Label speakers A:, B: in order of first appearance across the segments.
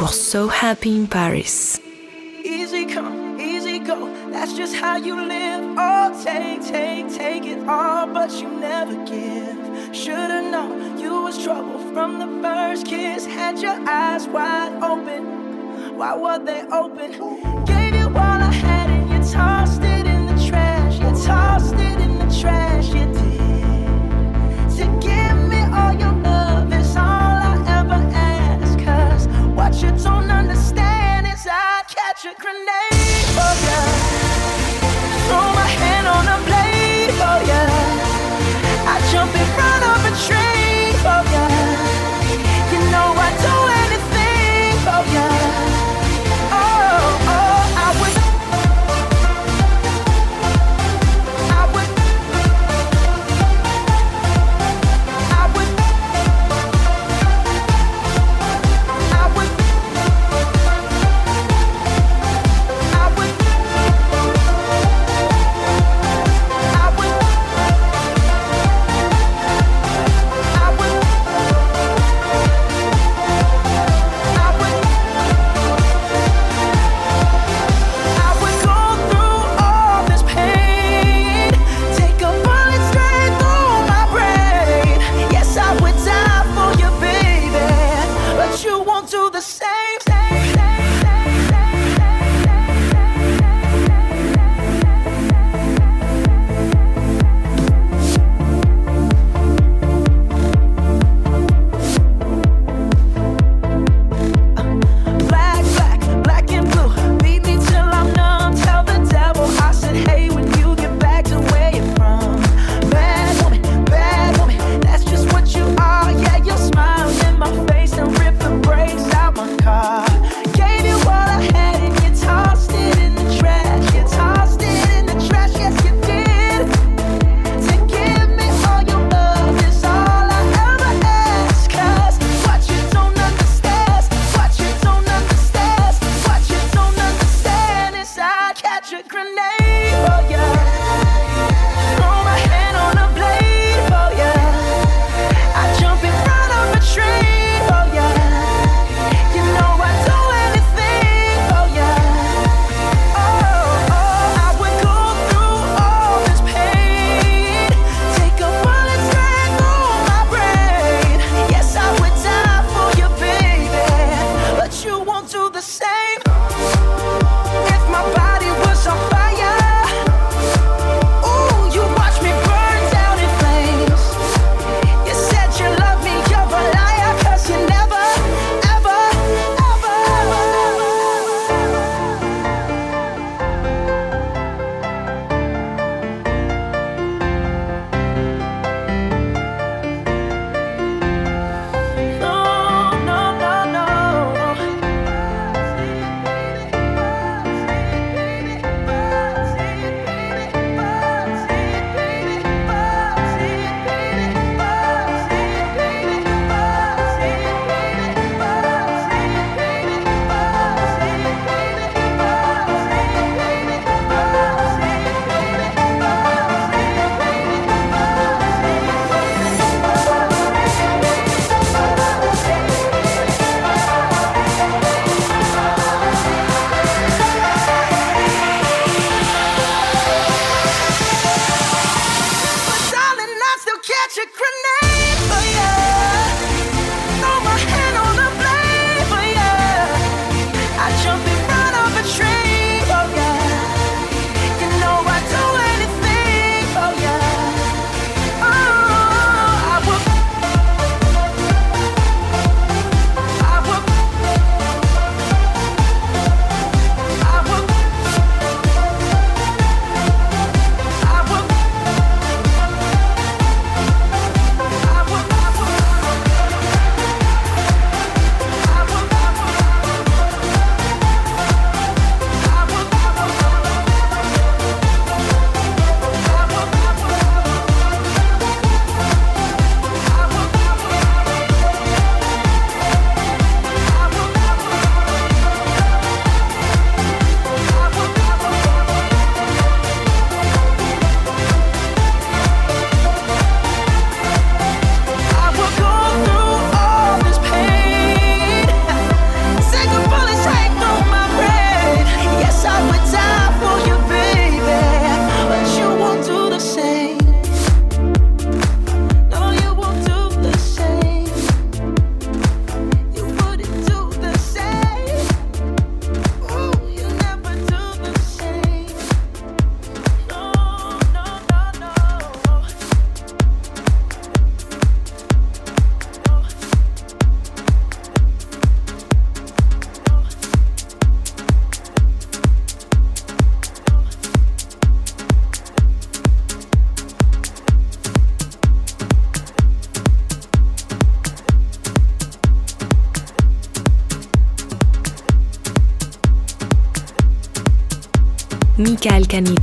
A: Pour So Happy in Paris.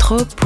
A: trop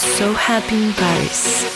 A: So Happy in Paris.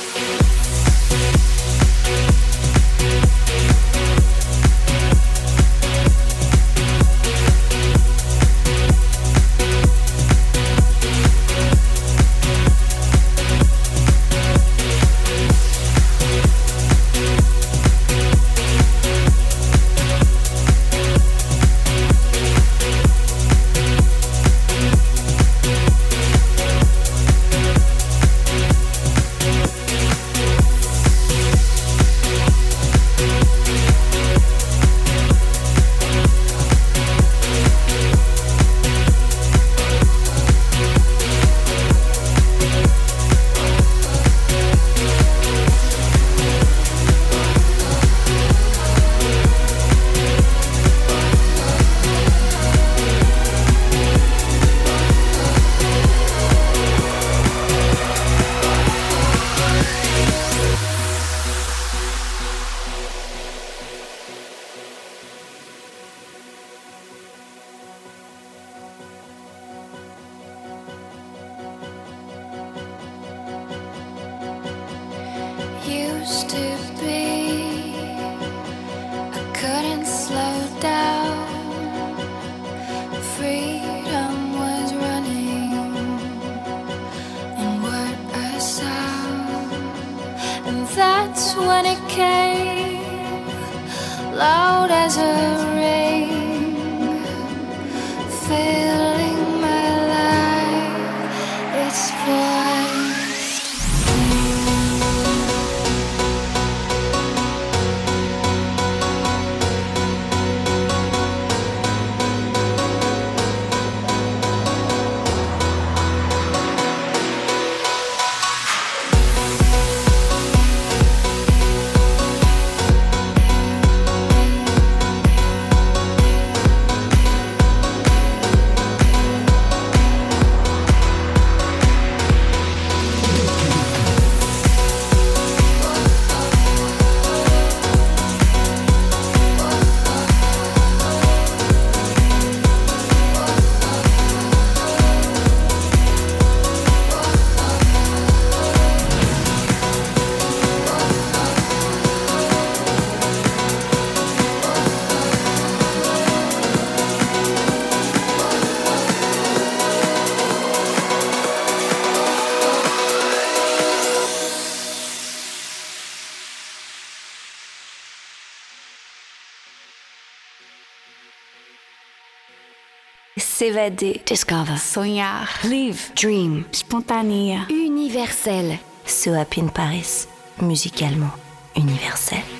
B: S'évader. Discover.
C: Sonhar. Live.
B: Dream.
C: Spontanée.
B: Universel. So Happy in Paris. Musicalement universel.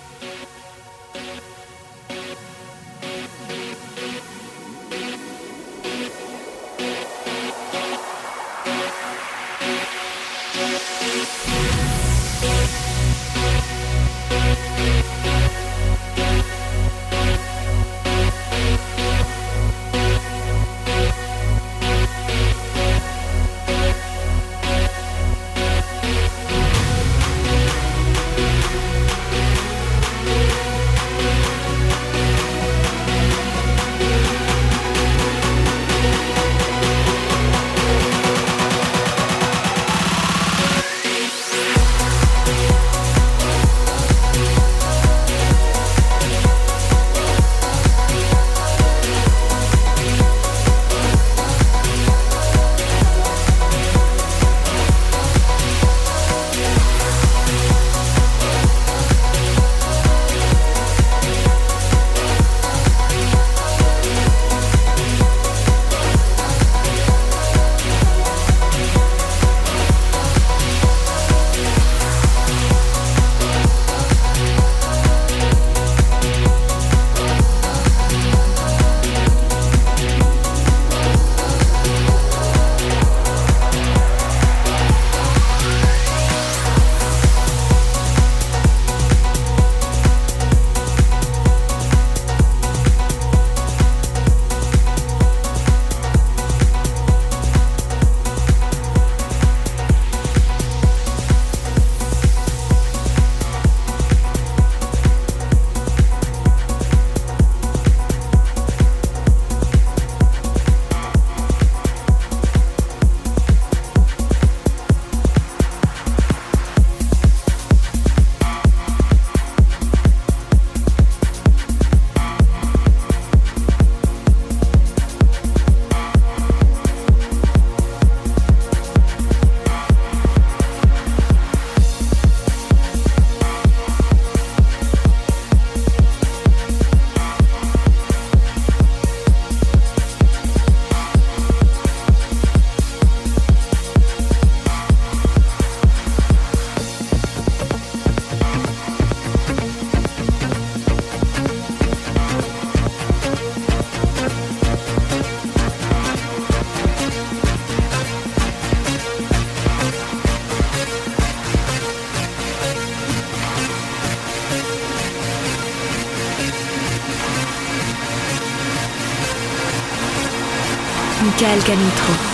A: Michael Canitro.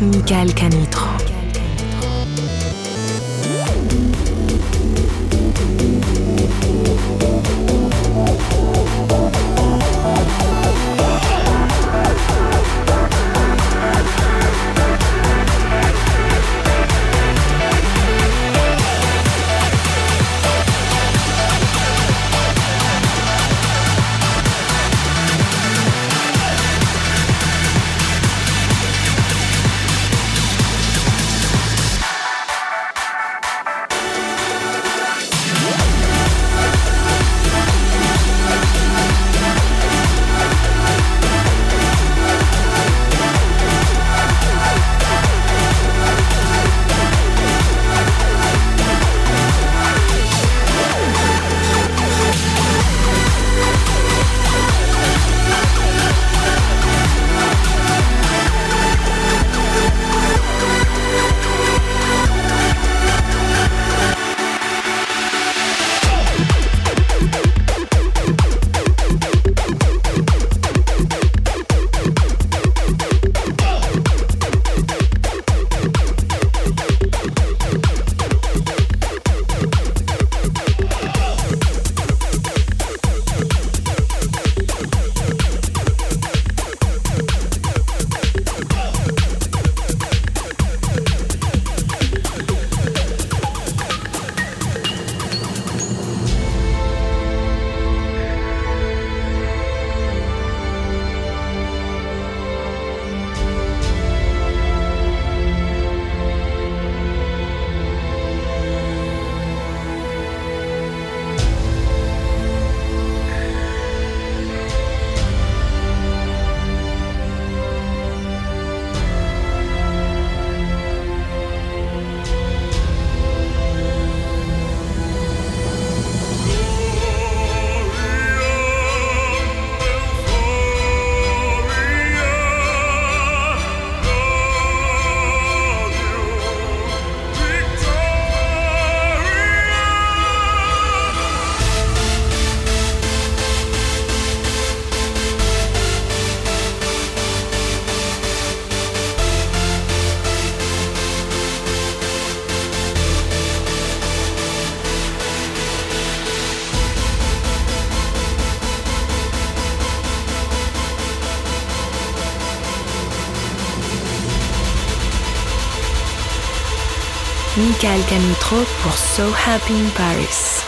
A: Michael Canitro. Michael Canitro pour So Happy in Paris.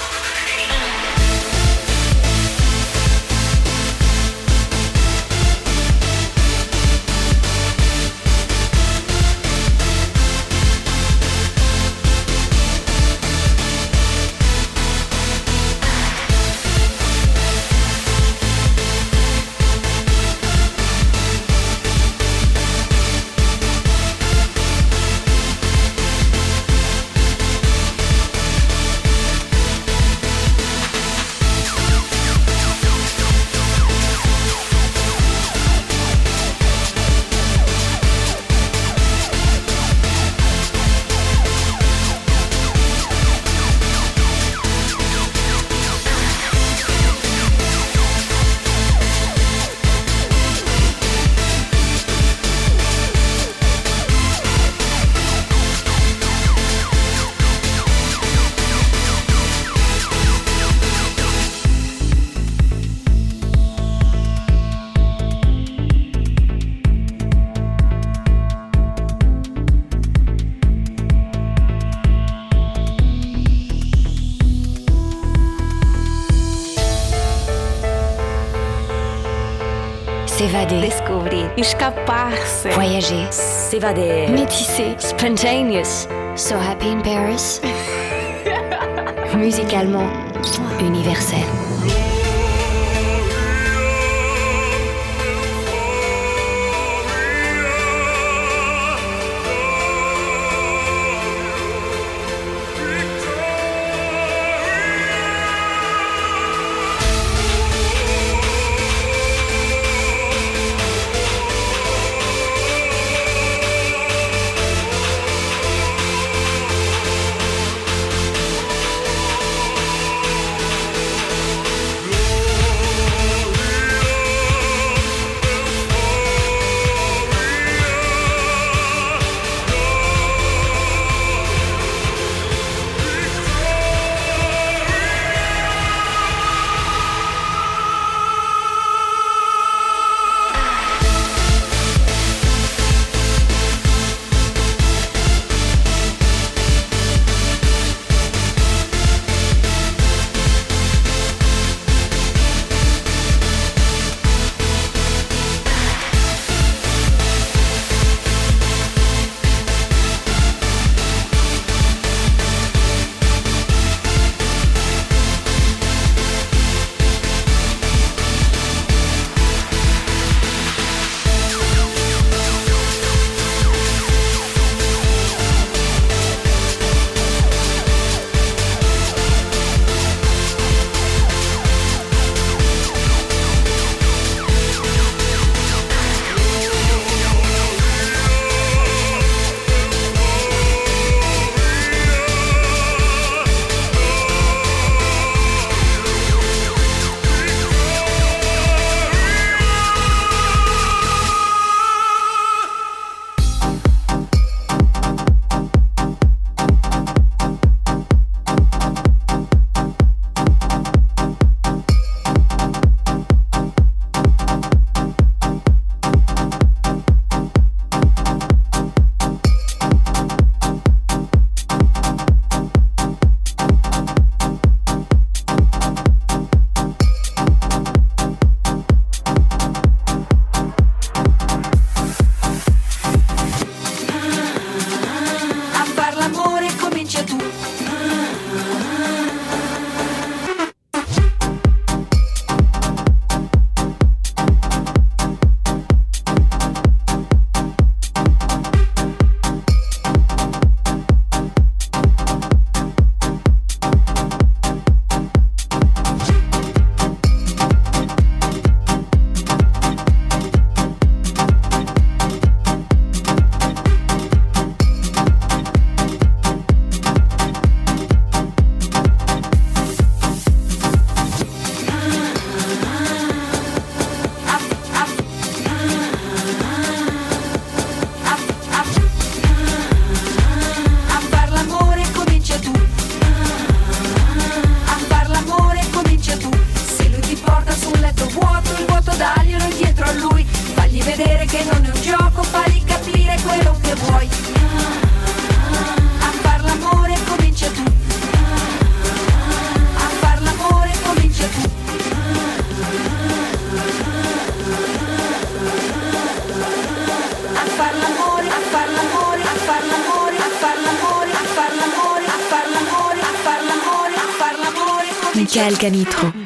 C: Escapar-se.
B: Voyager. S'évader. Métisser. Spontaneous. So happy in Paris. Musicalement universel.
A: Canitro.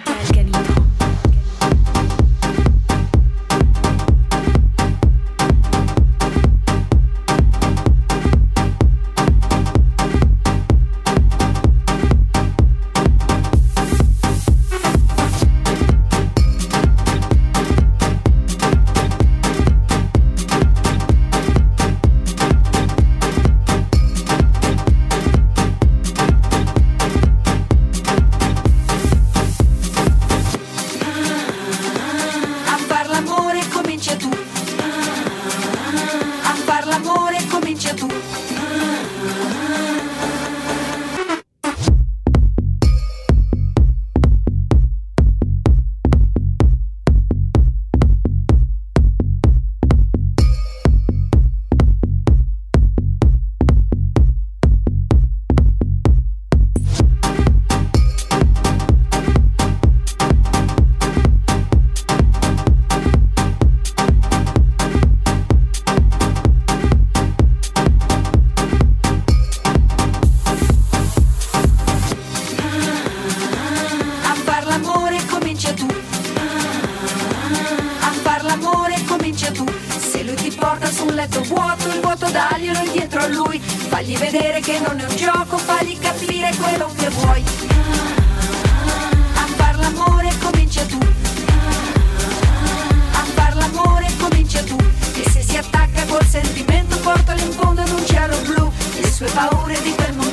D: un letto vuoto, il vuoto daglielo dietro a lui. Fagli vedere che non è un gioco, fagli capire quello che vuoi. A far l'amore comincia tu. A far l'amore comincia tu. E se si attacca col sentimento, portalo in fondo ad un cielo blu. Le sue paure di quel mondo.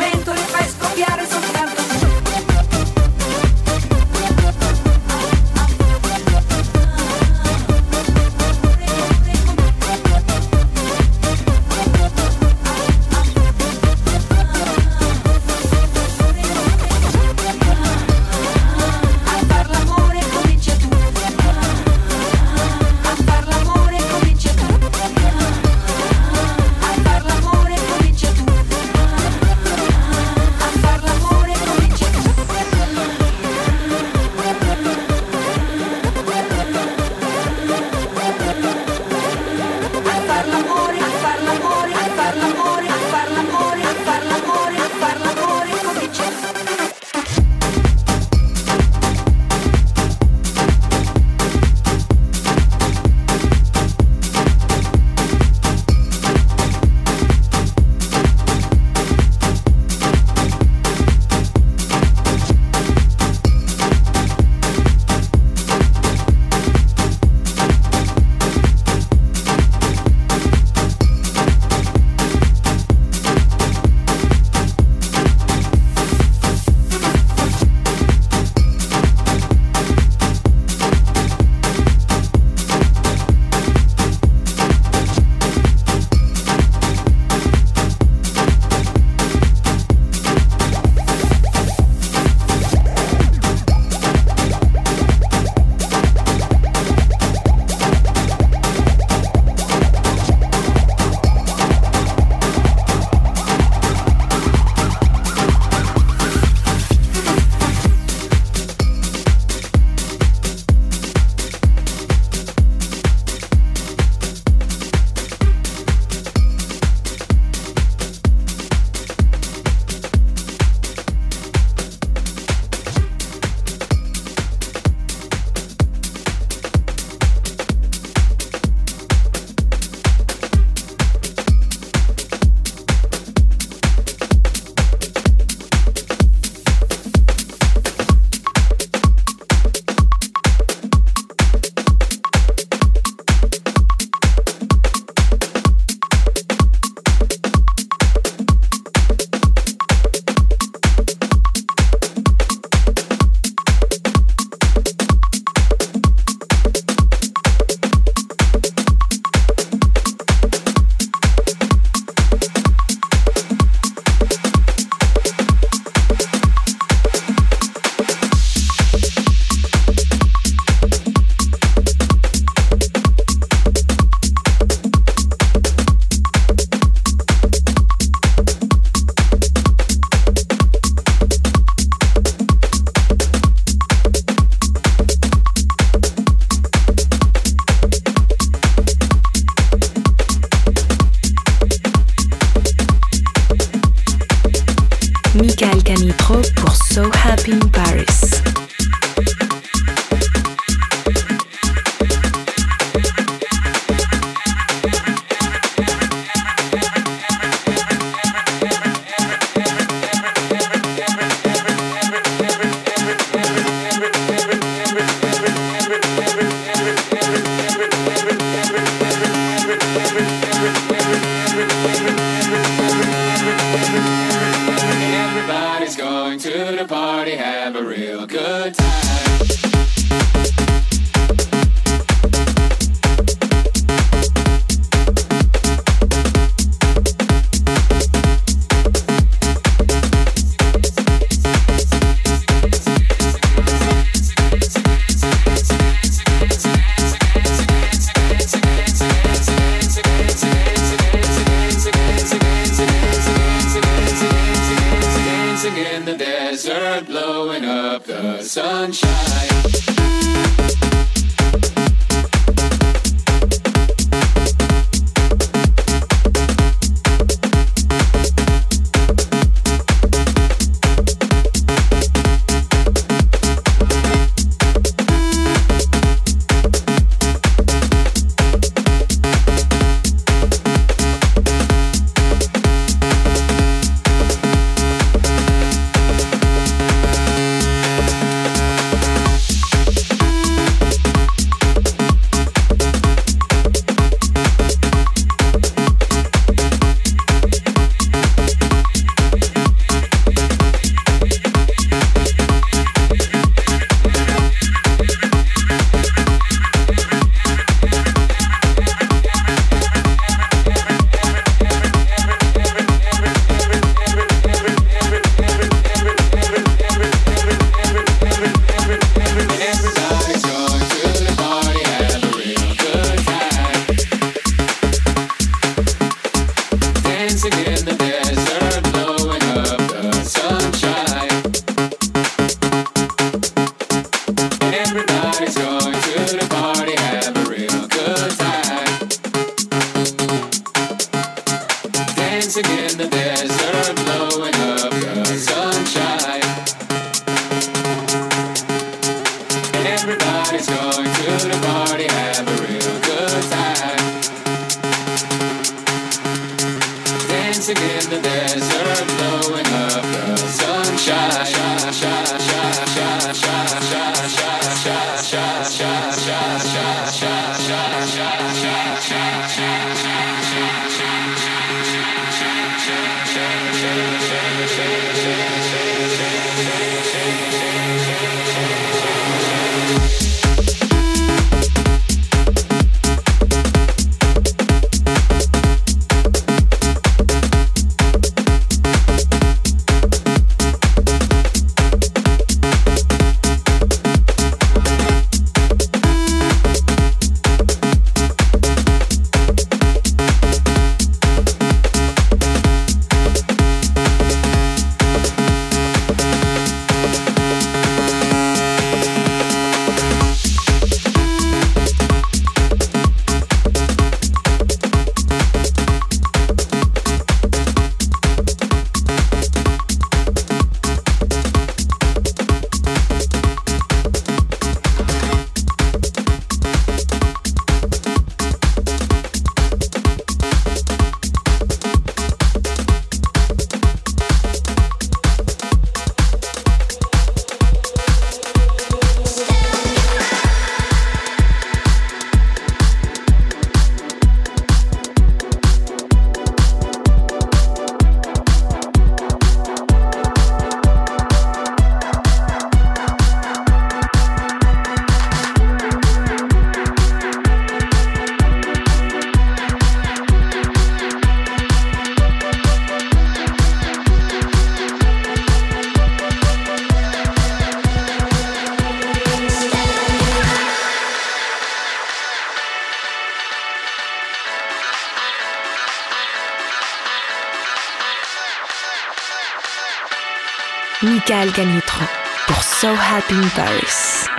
A: Michael Canutro pour So Happy in Paris.